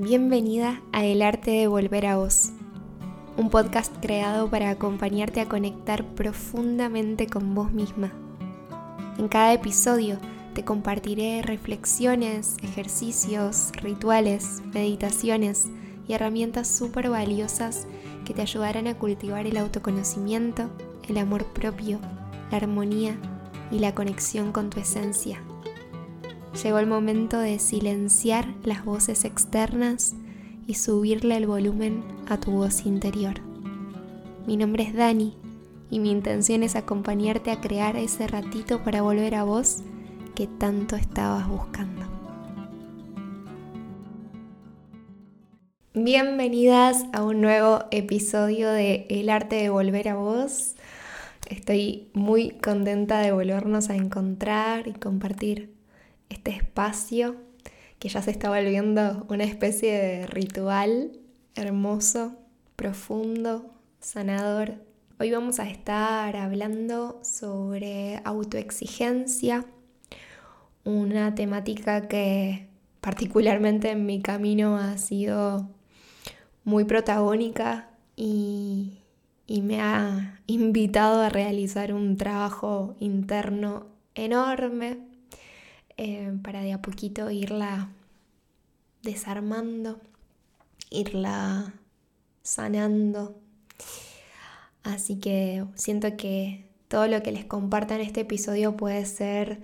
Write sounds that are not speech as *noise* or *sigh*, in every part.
Bienvenida a El arte de volver a vos, un podcast creado para acompañarte a conectar profundamente con vos misma. En cada episodio te compartiré reflexiones, ejercicios, rituales, meditaciones y herramientas súper valiosas que te ayudarán a cultivar el autoconocimiento, el amor propio, la armonía y la conexión con tu esencia. Llegó el momento de silenciar las voces externas y subirle el volumen a tu voz interior. Mi nombre es Dani y mi intención es acompañarte a crear ese ratito para volver a vos que tanto estabas buscando. Bienvenidas a un nuevo episodio de El arte de volver a vos. Estoy muy contenta de volvernos a encontrar y compartir este espacio que ya se está volviendo una especie de ritual hermoso, profundo, sanador. Hoy vamos a estar hablando sobre autoexigencia, una temática que particularmente en mi camino ha sido muy protagónica y, y me ha invitado a realizar un trabajo interno enorme eh, para de a poquito irla desarmando, irla sanando. Así que siento que todo lo que les comparta en este episodio puede ser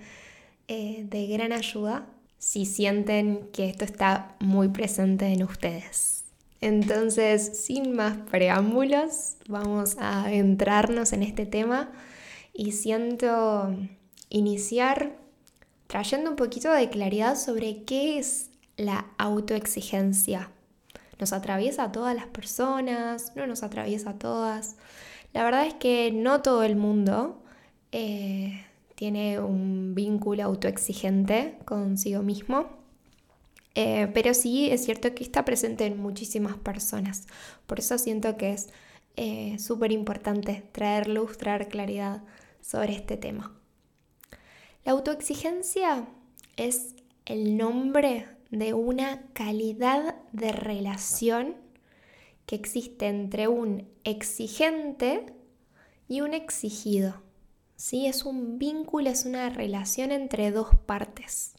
eh, de gran ayuda si sienten que esto está muy presente en ustedes. Entonces, sin más preámbulos, vamos a entrarnos en este tema y siento iniciar trayendo un poquito de claridad sobre qué es la autoexigencia. Nos atraviesa a todas las personas, no nos atraviesa a todas. La verdad es que no todo el mundo eh, tiene un vínculo autoexigente consigo mismo, eh, pero sí es cierto que está presente en muchísimas personas. Por eso siento que es eh, súper importante traer luz, traer claridad sobre este tema. La autoexigencia es el nombre de una calidad de relación que existe entre un exigente y un exigido. ¿Sí? Es un vínculo, es una relación entre dos partes.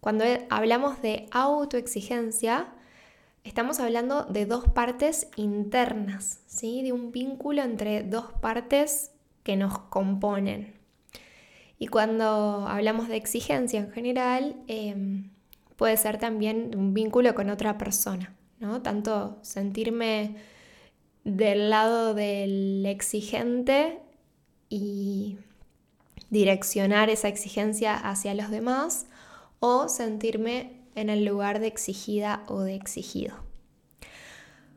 Cuando hablamos de autoexigencia, estamos hablando de dos partes internas, ¿sí? de un vínculo entre dos partes que nos componen. Y cuando hablamos de exigencia en general, em, puede ser también un vínculo con otra persona, ¿no? Tanto sentirme del lado del exigente y direccionar esa exigencia hacia los demás o sentirme en el lugar de exigida o de exigido.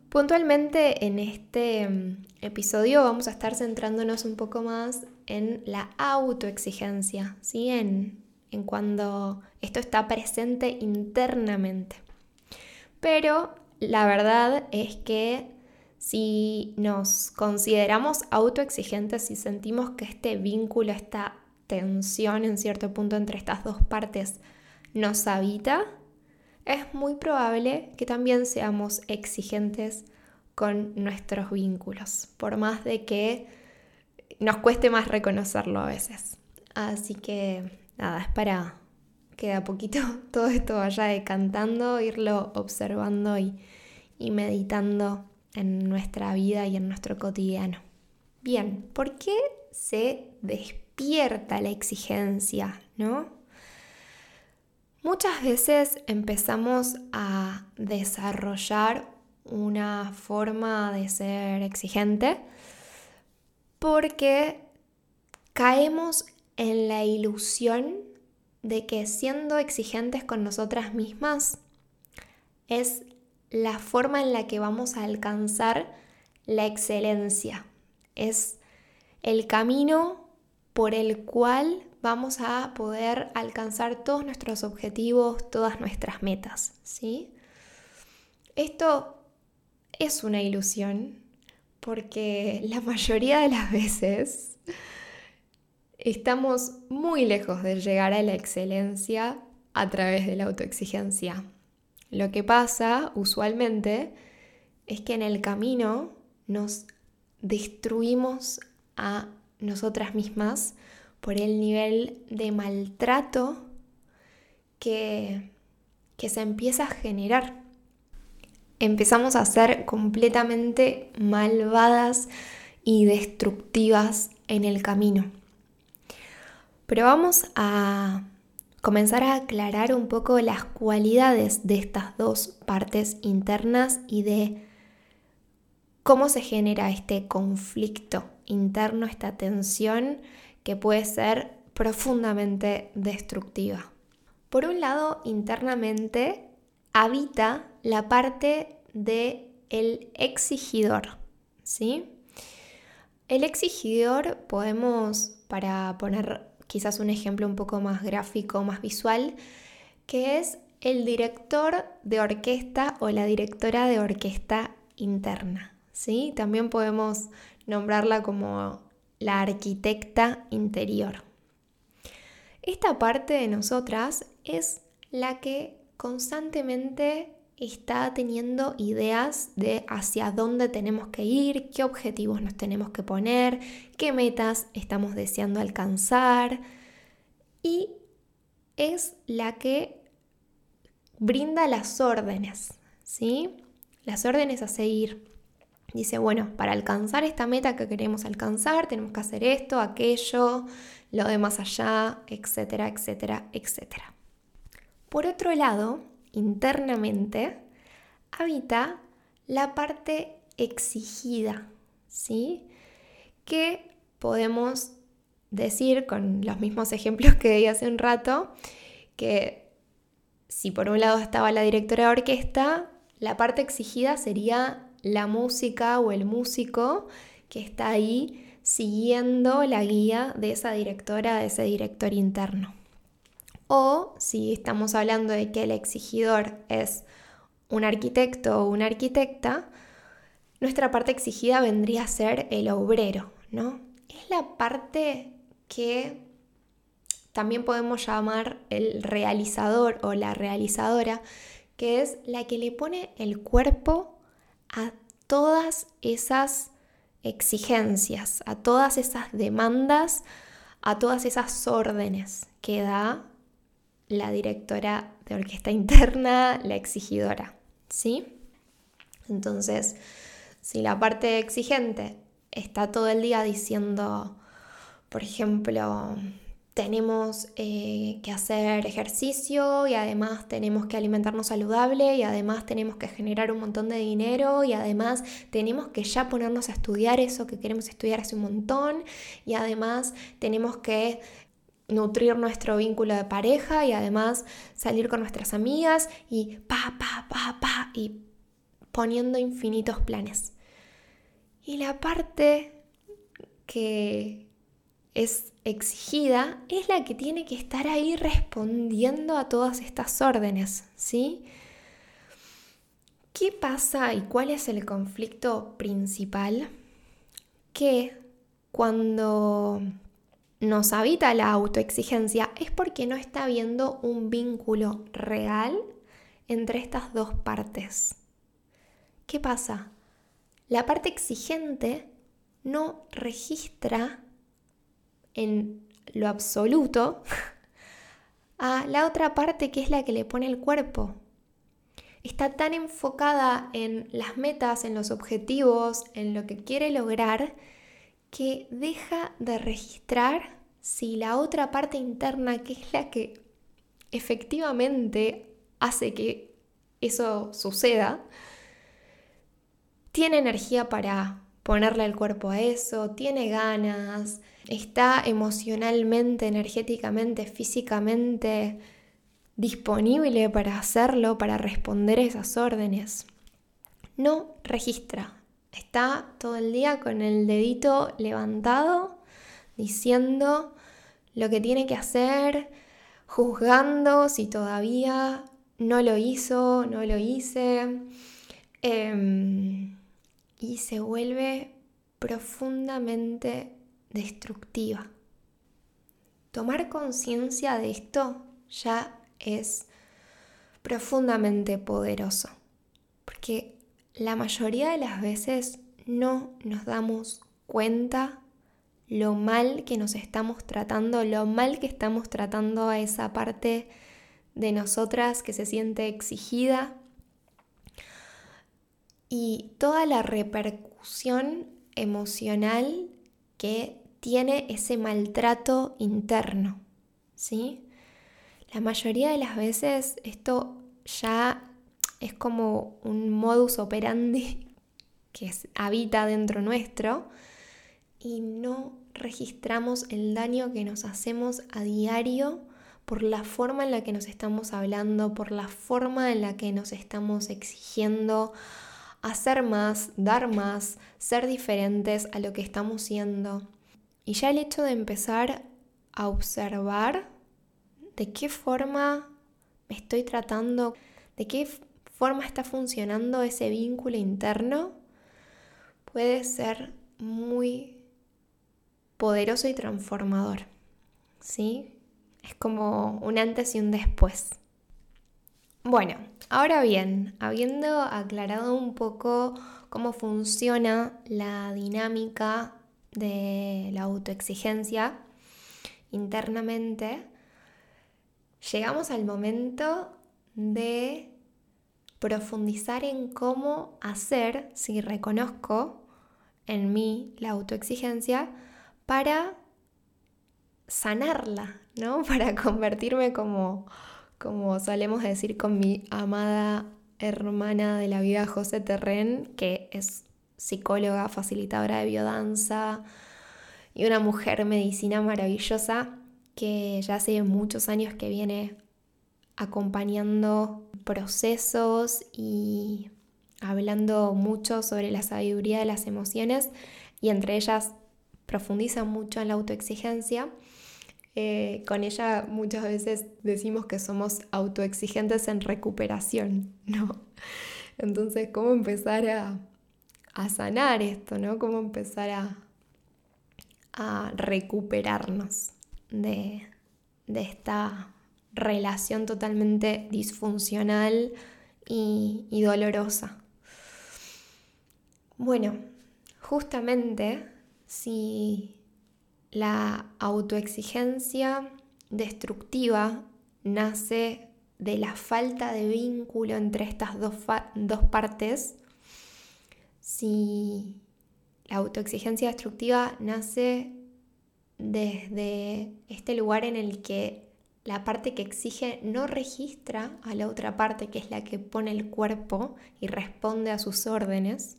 Puntualmente en este em, episodio vamos a estar centrándonos un poco más en la autoexigencia, ¿sí? en, en cuando esto está presente internamente. Pero la verdad es que si nos consideramos autoexigentes, si sentimos que este vínculo, esta tensión en cierto punto entre estas dos partes nos habita, es muy probable que también seamos exigentes con nuestros vínculos, por más de que nos cueste más reconocerlo a veces. Así que nada, es para que de a poquito *laughs* todo esto vaya decantando, irlo observando y, y meditando en nuestra vida y en nuestro cotidiano. Bien, ¿por qué se despierta la exigencia, no? Muchas veces empezamos a desarrollar una forma de ser exigente porque caemos en la ilusión de que siendo exigentes con nosotras mismas es la forma en la que vamos a alcanzar la excelencia. Es el camino por el cual vamos a poder alcanzar todos nuestros objetivos, todas nuestras metas, ¿sí? Esto es una ilusión porque la mayoría de las veces estamos muy lejos de llegar a la excelencia a través de la autoexigencia. lo que pasa usualmente es que en el camino nos destruimos a nosotras mismas por el nivel de maltrato que, que se empieza a generar. Empezamos a ser completamente malvadas y destructivas en el camino. Pero vamos a comenzar a aclarar un poco las cualidades de estas dos partes internas y de cómo se genera este conflicto interno, esta tensión que puede ser profundamente destructiva. Por un lado, internamente habita la parte de el exigidor, ¿sí? El exigidor podemos, para poner quizás un ejemplo un poco más gráfico, más visual, que es el director de orquesta o la directora de orquesta interna. ¿sí? También podemos nombrarla como la arquitecta interior. Esta parte de nosotras es la que constantemente está teniendo ideas de hacia dónde tenemos que ir, qué objetivos nos tenemos que poner, qué metas estamos deseando alcanzar y es la que brinda las órdenes, ¿sí? Las órdenes a seguir. Dice, bueno, para alcanzar esta meta que queremos alcanzar, tenemos que hacer esto, aquello, lo de más allá, etcétera, etcétera, etcétera. Por otro lado, internamente habita la parte exigida, ¿sí? Que podemos decir con los mismos ejemplos que di hace un rato, que si por un lado estaba la directora de orquesta, la parte exigida sería la música o el músico que está ahí siguiendo la guía de esa directora, de ese director interno. O si estamos hablando de que el exigidor es un arquitecto o una arquitecta, nuestra parte exigida vendría a ser el obrero, ¿no? Es la parte que también podemos llamar el realizador o la realizadora, que es la que le pone el cuerpo a todas esas exigencias, a todas esas demandas, a todas esas órdenes que da la directora de orquesta interna, la exigidora, ¿sí? Entonces, si la parte exigente está todo el día diciendo, por ejemplo, tenemos eh, que hacer ejercicio y además tenemos que alimentarnos saludable y además tenemos que generar un montón de dinero y además tenemos que ya ponernos a estudiar eso que queremos estudiar hace un montón y además tenemos que nutrir nuestro vínculo de pareja y además salir con nuestras amigas y pa, pa, pa, pa, y poniendo infinitos planes. Y la parte que es exigida es la que tiene que estar ahí respondiendo a todas estas órdenes, ¿sí? ¿Qué pasa y cuál es el conflicto principal? Que cuando nos habita la autoexigencia es porque no está habiendo un vínculo real entre estas dos partes. ¿Qué pasa? La parte exigente no registra en lo absoluto *laughs* a la otra parte que es la que le pone el cuerpo. Está tan enfocada en las metas, en los objetivos, en lo que quiere lograr, que deja de registrar si la otra parte interna, que es la que efectivamente hace que eso suceda, tiene energía para ponerle el cuerpo a eso, tiene ganas, está emocionalmente, energéticamente, físicamente disponible para hacerlo, para responder esas órdenes. No registra, Está todo el día con el dedito levantado, diciendo lo que tiene que hacer, juzgando si todavía no lo hizo, no lo hice. Em, y se vuelve profundamente destructiva. Tomar conciencia de esto ya es profundamente poderoso, porque la mayoría de las veces no nos damos cuenta lo mal que nos estamos tratando, lo mal que estamos tratando a esa parte de nosotras que se siente exigida y toda la repercusión emocional que tiene ese maltrato interno, ¿sí? La mayoría de las veces esto ya es como un modus operandi *laughs* que habita dentro nuestro y no registramos el daño que nos hacemos a diario por la forma en la que nos estamos hablando, por la forma en la que nos estamos exigiendo hacer más, dar más, ser diferentes a lo que estamos siendo. Y ya el hecho de empezar a observar de qué forma me estoy tratando, de qué forma está funcionando ese vínculo interno, puede ser muy poderoso y transformador. ¿Sí? Es como un antes y un después. Bueno, ahora bien, habiendo aclarado un poco cómo funciona la dinámica de la autoexigencia internamente, llegamos al momento de profundizar en cómo hacer, si reconozco en mí la autoexigencia, para sanarla, ¿no? *laughs* Para convertirme como, como solemos decir con mi amada hermana de la vida José Terren, que es psicóloga, facilitadora de biodanza y una mujer medicina maravillosa que ya hace muchos años que viene acompañando procesos y hablando mucho sobre la sabiduría de las emociones y entre ellas profundiza mucho en la autoexigencia. Eh, con ella muchas veces decimos que somos autoexigentes en recuperación, *laughs* ¿no? Entonces, ¿cómo empezar a, sanar esto, ¿no? ¿Cómo empezar a, a recuperarnos de, de, esta relación totalmente disfuncional y, y dolorosa? Bueno, justamente si la autoexigencia destructiva nace de la falta de vínculo entre estas dos, partes, si la autoexigencia destructiva nace desde este lugar en el que la parte que exige no registra a la otra parte, que es la que pone el cuerpo y responde a sus órdenes,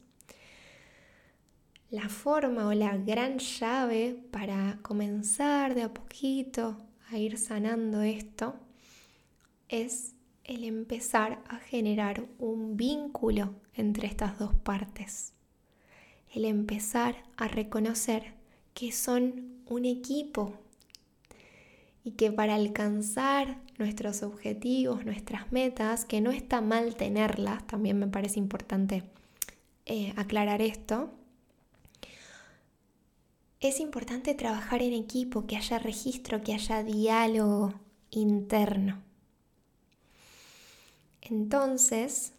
la forma o la gran llave para comenzar de a poquito a ir sanando esto es el empezar a generar un vínculo entre estas dos partes. El empezar a reconocer que son un equipo y que para alcanzar nuestros objetivos, nuestras metas, que no está mal tenerlas, también me parece importante eh, aclarar esto, es importante trabajar en equipo, que haya registro, que haya diálogo interno. Entonces,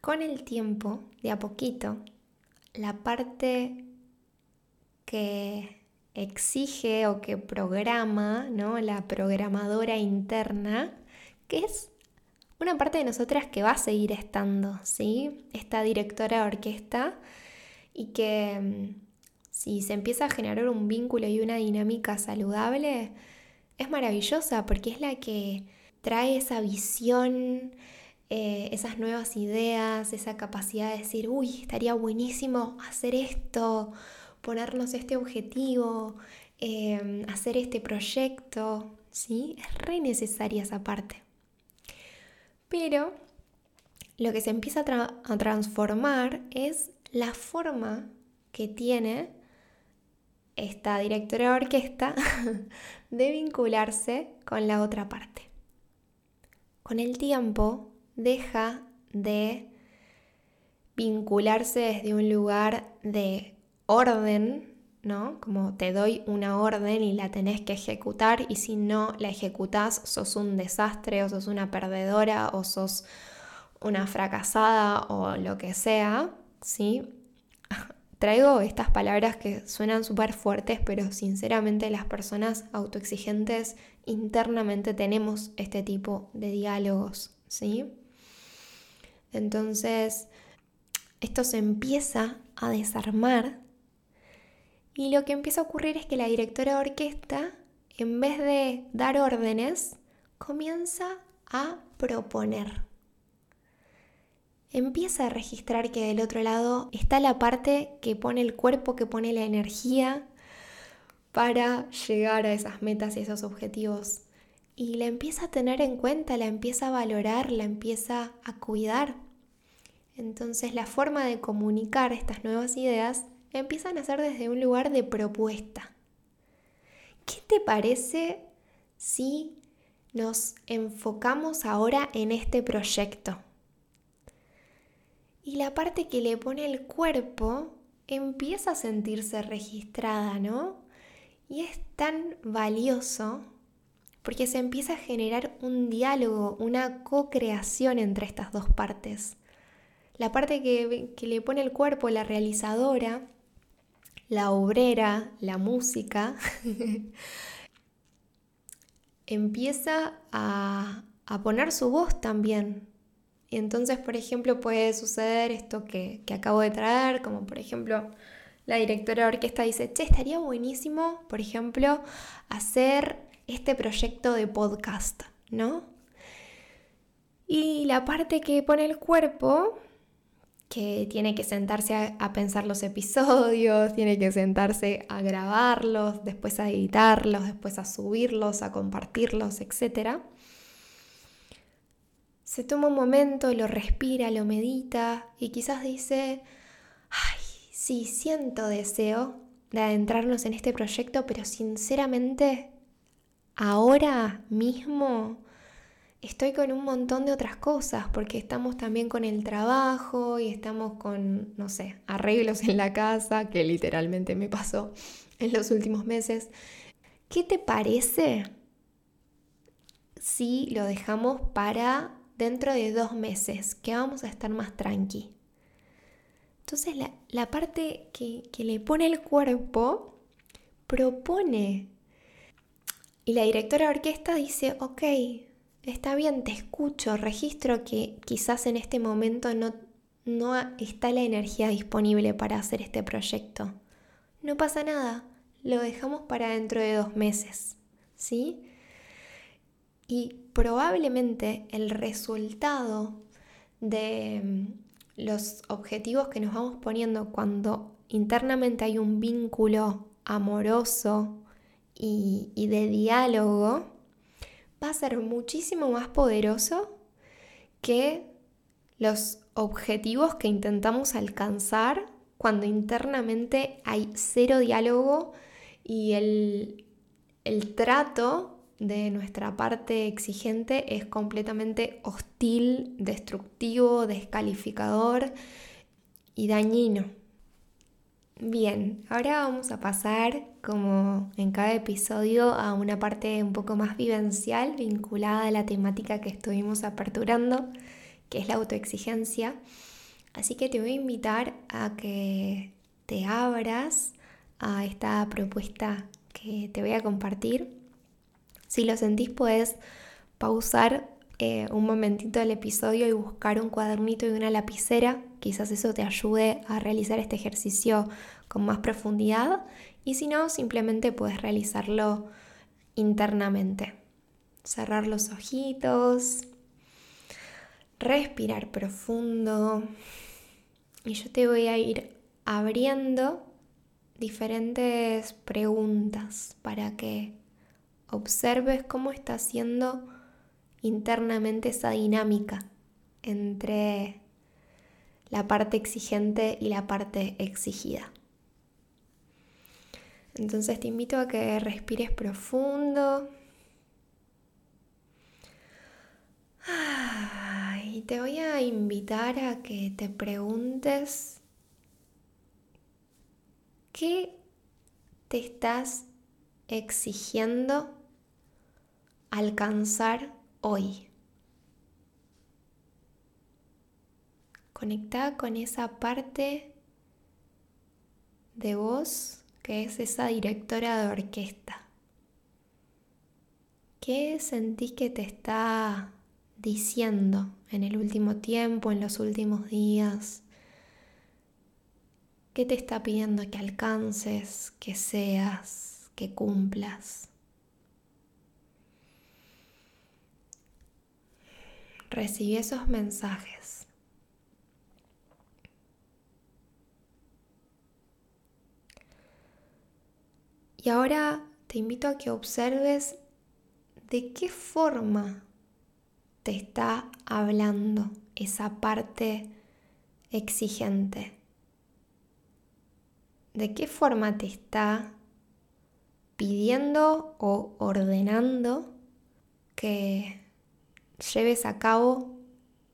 con el tiempo, de a poquito, la parte que exige o que programa, ¿no? La programadora interna, que es una parte de nosotras que va a seguir estando, ¿sí? Esta directora de orquesta y que mm, si se empieza a generar un vínculo y una dinámica saludable, es maravillosa porque es la que trae esa visión, eh, esas nuevas ideas, esa capacidad de decir, uy, estaría buenísimo hacer esto, ponernos este objetivo, em, hacer este proyecto, ¿sí? Es re necesaria esa parte. Pero lo que se empieza a transformar es la forma que tiene esta directora de orquesta *laughs* de vincularse con la otra parte. Con el tiempo deja de vincularse desde un lugar de orden, ¿no? Como te doy una orden y la tenés que ejecutar y si no la ejecutás sos un desastre o sos una perdedora o sos una fracasada o lo que sea, ¿sí? *laughs* Traigo estas palabras que suenan súper fuertes, pero sinceramente las personas autoexigentes internamente tenemos este tipo de diálogos, ¿sí? Entonces, esto se empieza a desarmar y lo que empieza a ocurrir es que la directora de orquesta, en vez de dar órdenes, comienza a proponer. Empieza a registrar que del otro lado está la parte que pone el cuerpo, que pone la energía para llegar a esas metas y esos objetivos. Y la empieza a tener en cuenta, la empieza a valorar, la empieza a cuidar. Entonces la forma de comunicar estas nuevas ideas empiezan a ser desde un lugar de propuesta. ¿Qué te parece si nos enfocamos ahora en este proyecto? Y la parte que le pone el cuerpo empieza a sentirse registrada, ¿no? Y es tan valioso porque se empieza a generar un diálogo, una co-creación entre estas dos partes. La parte que, que le pone el cuerpo, la realizadora, la obrera, la música, *laughs* empieza a, poner su voz también. Y entonces, por ejemplo, puede suceder esto que, que, acabo de traer, como por ejemplo, la directora de orquesta dice, che, estaría buenísimo, por ejemplo, hacer este proyecto de podcast, ¿no? Y la parte que pone el cuerpo que tiene que sentarse a, pensar los episodios, tiene que sentarse a grabarlos, después a editarlos, después a subirlos, a compartirlos, etc. Se toma un momento, lo respira, lo medita y quizás dice, ay, sí, siento deseo de adentrarnos en este proyecto, pero sinceramente, ahora mismo estoy con un montón de otras cosas, porque estamos también con el trabajo y estamos con, no sé, arreglos en la casa, que literalmente me pasó en los últimos meses. ¿Qué te parece si lo dejamos para dentro de dos meses, que vamos a estar más tranqui? Entonces la, parte que, que le pone el cuerpo propone y la directora de orquesta dice, ok, está bien, te escucho, registro que quizás en este momento no, no está la energía disponible para hacer este proyecto. No pasa nada, lo dejamos para dentro de dos meses, ¿sí? Y probablemente el resultado de mm, los objetivos que nos vamos poniendo cuando internamente hay un vínculo amoroso y, y de diálogo, va a ser muchísimo más poderoso que los objetivos que intentamos alcanzar cuando internamente hay cero diálogo y el, el trato de nuestra parte exigente es completamente hostil, destructivo, descalificador y dañino. Bien, ahora vamos a pasar, como en cada episodio, a una parte un poco más vivencial vinculada a la temática que estuvimos aperturando, que es la autoexigencia. Así que te voy a invitar a que te abras a esta propuesta que te voy a compartir. Si lo sentís, puedes pausar eh, un momentito del episodio y buscar un cuadernito y una lapicera. Quizás eso te ayude a realizar este ejercicio con más profundidad y si no, simplemente puedes realizarlo internamente. Cerrar los ojitos, respirar profundo y yo te voy a ir abriendo diferentes preguntas para que observes cómo está siendo internamente esa dinámica entre la parte exigente y la parte exigida. Entonces te invito a que respires profundo. Y te voy a invitar a que te preguntes qué te estás exigiendo alcanzar hoy? Conecta con esa parte de vos que es esa directora de orquesta. ¿Qué sentís que te está diciendo en el último tiempo, en los últimos días? ¿Qué te está pidiendo que alcances, que seas, que cumplas? Recibí esos mensajes. Y ahora te invito a que observes de qué forma te está hablando esa parte exigente. ¿De qué forma te está pidiendo o ordenando que lleves a cabo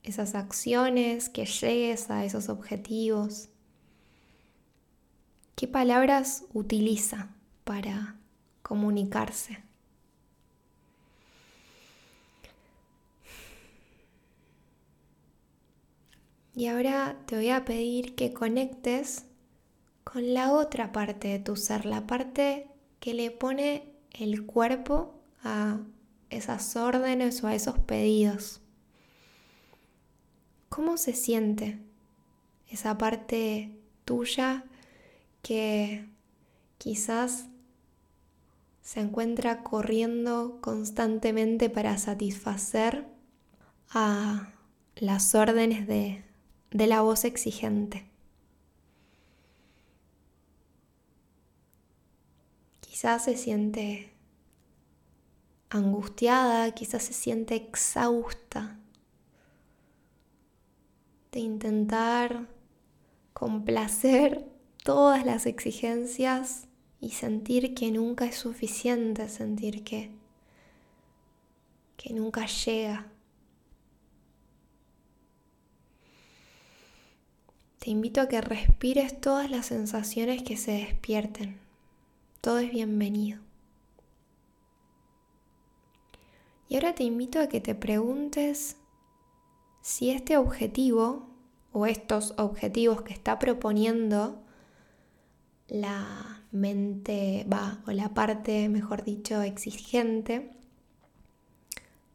esas acciones, que llegues a esos objetivos? ¿Qué palabras utiliza para comunicarse? Y ahora te voy a pedir que conectes con la otra parte de tu ser, la parte que le pone el cuerpo a esas órdenes o a esos pedidos. ¿Cómo se siente esa parte tuya que quizás se encuentra corriendo constantemente para satisfacer a las órdenes de, de la voz exigente. Quizás se siente angustiada, quizás se siente exhausta de intentar complacer *laughs* todas las exigencias y sentir que nunca es suficiente, sentir que, que nunca llega. Te invito a que respires todas las sensaciones que se despierten. Todo es bienvenido. Y ahora te invito a que te preguntes si este objetivo o estos objetivos que está proponiendo la mente, va, o la parte, mejor dicho, exigente,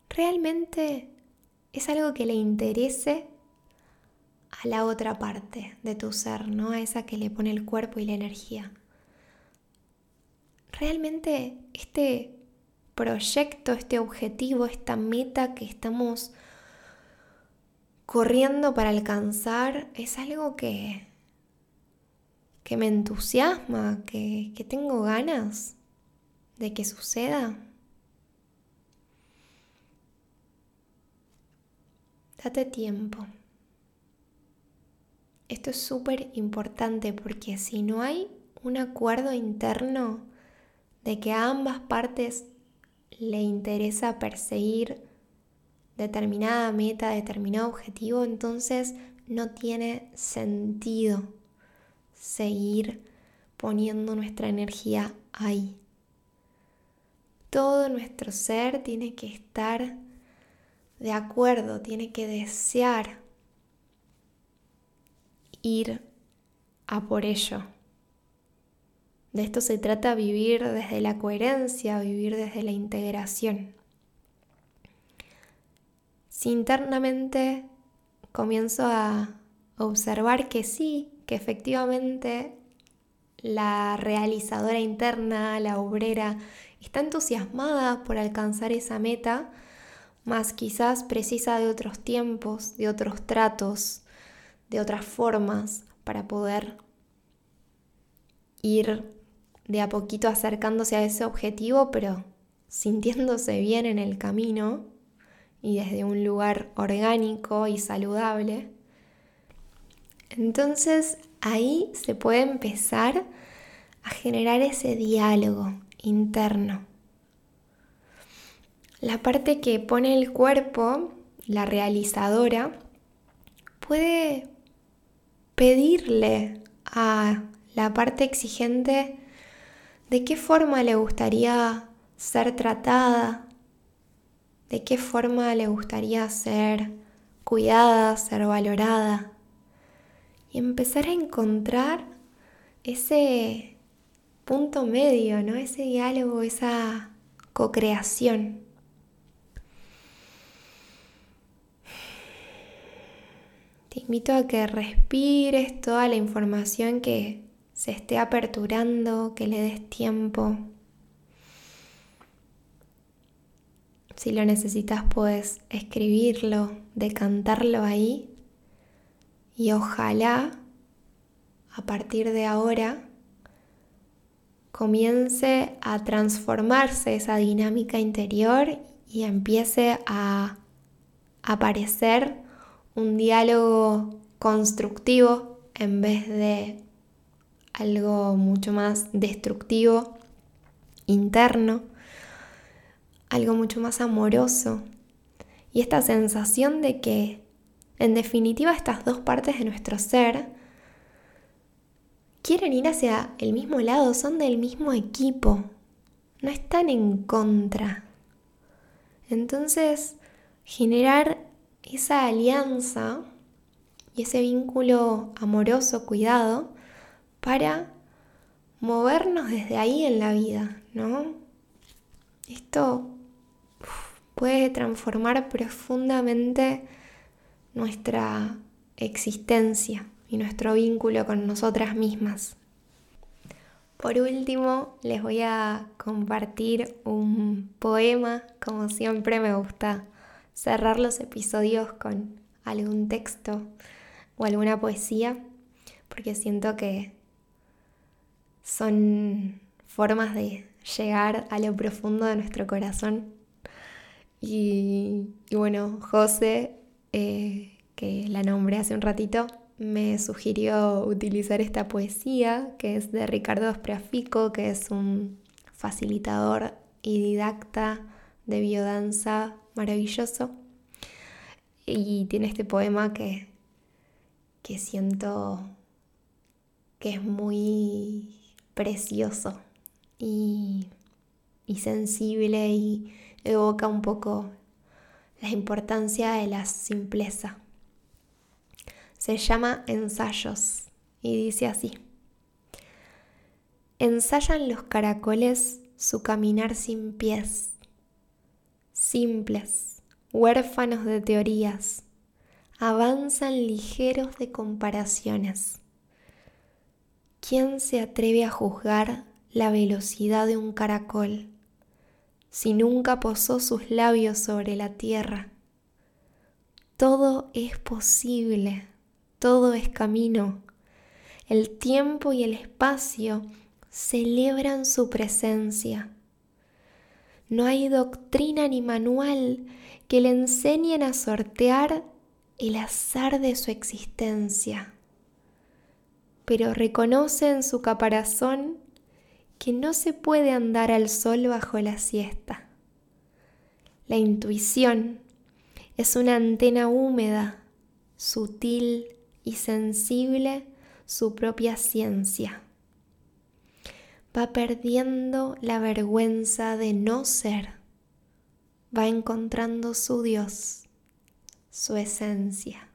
realmente es algo que le interese a la otra parte de tu ser, ¿no? A esa que le pone el cuerpo y la energía. Realmente este proyecto, este objetivo, esta meta que estamos corriendo para alcanzar es algo que, que me entusiasma, que, que tengo ganas de que suceda. Date tiempo. Esto es súper importante porque si no hay un acuerdo interno de que a ambas partes le interesa perseguir determinada meta, determinado objetivo, entonces no tiene sentido seguir poniendo nuestra energía ahí. Todo nuestro ser tiene que estar de acuerdo, tiene que desear ir a por ello. De esto se trata vivir desde la coherencia, vivir desde la integración. Si internamente comienzo a observar que sí, que efectivamente la realizadora interna, la obrera, está entusiasmada por alcanzar esa meta, más quizás precisa de otros tiempos, de otros tratos, de otras formas para poder ir de a poquito acercándose a ese objetivo, pero sintiéndose bien en el camino y desde un lugar orgánico y saludable. Entonces ahí se puede empezar a generar ese diálogo interno. La parte que pone el cuerpo, la realizadora, puede pedirle a la parte exigente ¿De qué forma le gustaría ser tratada? ¿De qué forma le gustaría ser cuidada, ser valorada? Y empezar a encontrar ese punto medio, ¿no? Ese diálogo, esa co-creación. Te invito a que respires toda la información que se esté aperturando, que le des tiempo. Si lo necesitas, puedes escribirlo, decantarlo ahí y ojalá a partir de ahora comience a transformarse esa dinámica interior y empiece a aparecer un diálogo constructivo en vez de algo mucho más destructivo, interno, algo mucho más amoroso. Y esta sensación de que, en definitiva, estas dos partes de nuestro ser quieren ir hacia el mismo lado, son del mismo equipo, no están en contra. Entonces, generar esa alianza y ese vínculo amoroso, cuidado, para movernos desde ahí en la vida, ¿no? Esto puede transformar profundamente nuestra existencia y nuestro vínculo con nosotras mismas. Por último, les voy a compartir un poema, como siempre me gusta cerrar los episodios con algún texto o alguna poesía, porque siento que son formas de llegar a lo profundo de nuestro corazón. Y, bueno, José, eh, que la nombré hace un ratito, me sugirió utilizar esta poesía que es de Ricardo Espreafico, que es un facilitador y didacta de biodanza maravilloso. Y tiene este poema que, que siento que es muy precioso y, y sensible y evoca un poco la importancia de la simpleza. Se llama Ensayos y dice así. Ensayan los caracoles su caminar sin pies, simples, huérfanos de teorías, avanzan ligeros de comparaciones ¿Quién se atreve a juzgar la velocidad de un caracol si nunca posó sus labios sobre la tierra? Todo es posible, todo es camino. El tiempo y el espacio celebran su presencia. No hay doctrina ni manual que le enseñen a sortear el azar de su existencia pero reconoce en su caparazón que no se puede andar al sol bajo la siesta. La intuición es una antena húmeda, sutil y sensible su propia ciencia. Va perdiendo la vergüenza de no ser, va encontrando su Dios, su esencia.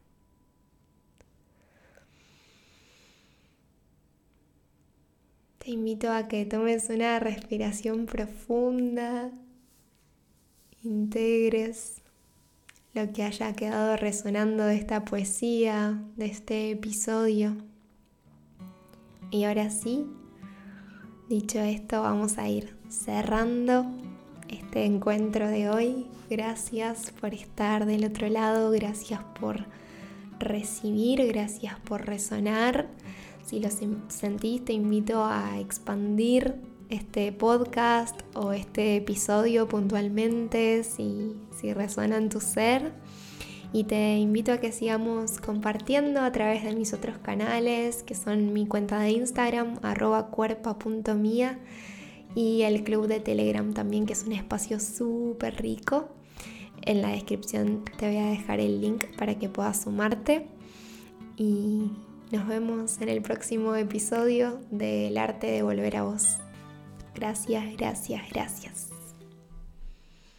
Te invito a que tomes una respiración profunda, integres lo que haya quedado resonando de esta poesía, de este episodio. Y ahora sí, dicho esto, vamos a ir cerrando este encuentro de hoy. Gracias por estar del otro lado, gracias por recibir, gracias por resonar. Si lo sentís, te invito a expandir este podcast o este episodio puntualmente si, si resuena en tu ser. Y te invito a que sigamos compartiendo a través de mis otros canales, que son mi cuenta de Instagram, arroba cuerpa.mía, y el club de Telegram también, que es un espacio súper rico. En la descripción te voy a dejar el link para que puedas sumarte. Y nos vemos en el próximo episodio del arte de volver a vos. Gracias, gracias, gracias.